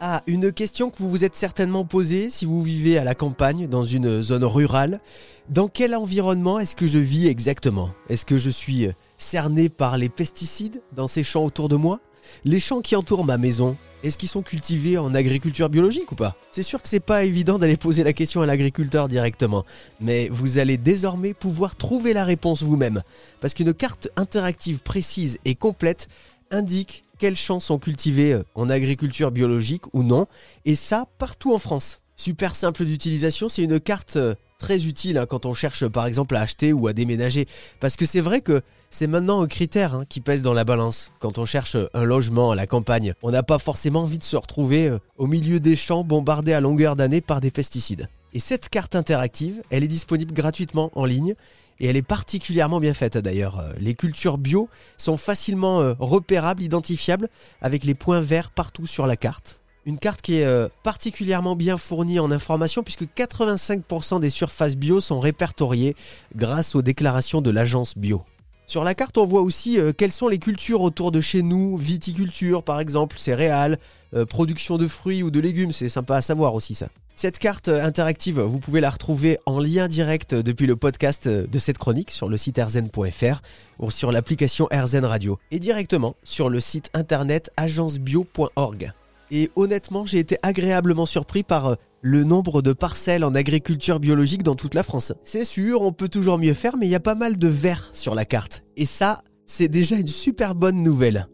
Ah, une question que vous vous êtes certainement posée si vous vivez à la campagne, dans une zone rurale. Dans quel environnement est-ce que je vis exactement? Est-ce que je suis cerné par les pesticides dans ces champs autour de moi? Les champs qui entourent ma maison, est-ce qu'ils sont cultivés en agriculture biologique ou pas? C'est sûr que c'est pas évident d'aller poser la question à l'agriculteur directement, mais vous allez désormais pouvoir trouver la réponse vous-même, parce qu'une carte interactive précise et complète indique quels champs sont cultivés euh, en agriculture biologique ou non, et ça partout en France. Super simple d'utilisation, c'est une carte euh, très utile hein, quand on cherche par exemple à acheter ou à déménager, parce que c'est vrai que c'est maintenant un critère hein, qui pèse dans la balance. Quand on cherche un logement à la campagne, on n'a pas forcément envie de se retrouver euh, au milieu des champs bombardés à longueur d'année par des pesticides. Et cette carte interactive, elle est disponible gratuitement en ligne et elle est particulièrement bien faite d'ailleurs. Euh, les cultures bio sont facilement euh, repérables, identifiables, avec les points verts partout sur la carte. Une carte qui est euh, particulièrement bien fournie en informations puisque 85% des surfaces bio sont répertoriées grâce aux déclarations de l'agence bio. Sur la carte, on voit aussi quelles sont les cultures autour de chez nous, viticulture par exemple, céréales, production de fruits ou de légumes, c'est sympa à savoir aussi ça. Cette carte interactive, vous pouvez la retrouver en lien direct depuis le podcast de cette chronique sur le site erzen.fr ou sur l'application Erzen Radio et directement sur le site internet agencebio.org. Et honnêtement, j'ai été agréablement surpris par le nombre de parcelles en agriculture biologique dans toute la France. C'est sûr, on peut toujours mieux faire, mais il y a pas mal de verts sur la carte. Et ça, c'est déjà une super bonne nouvelle.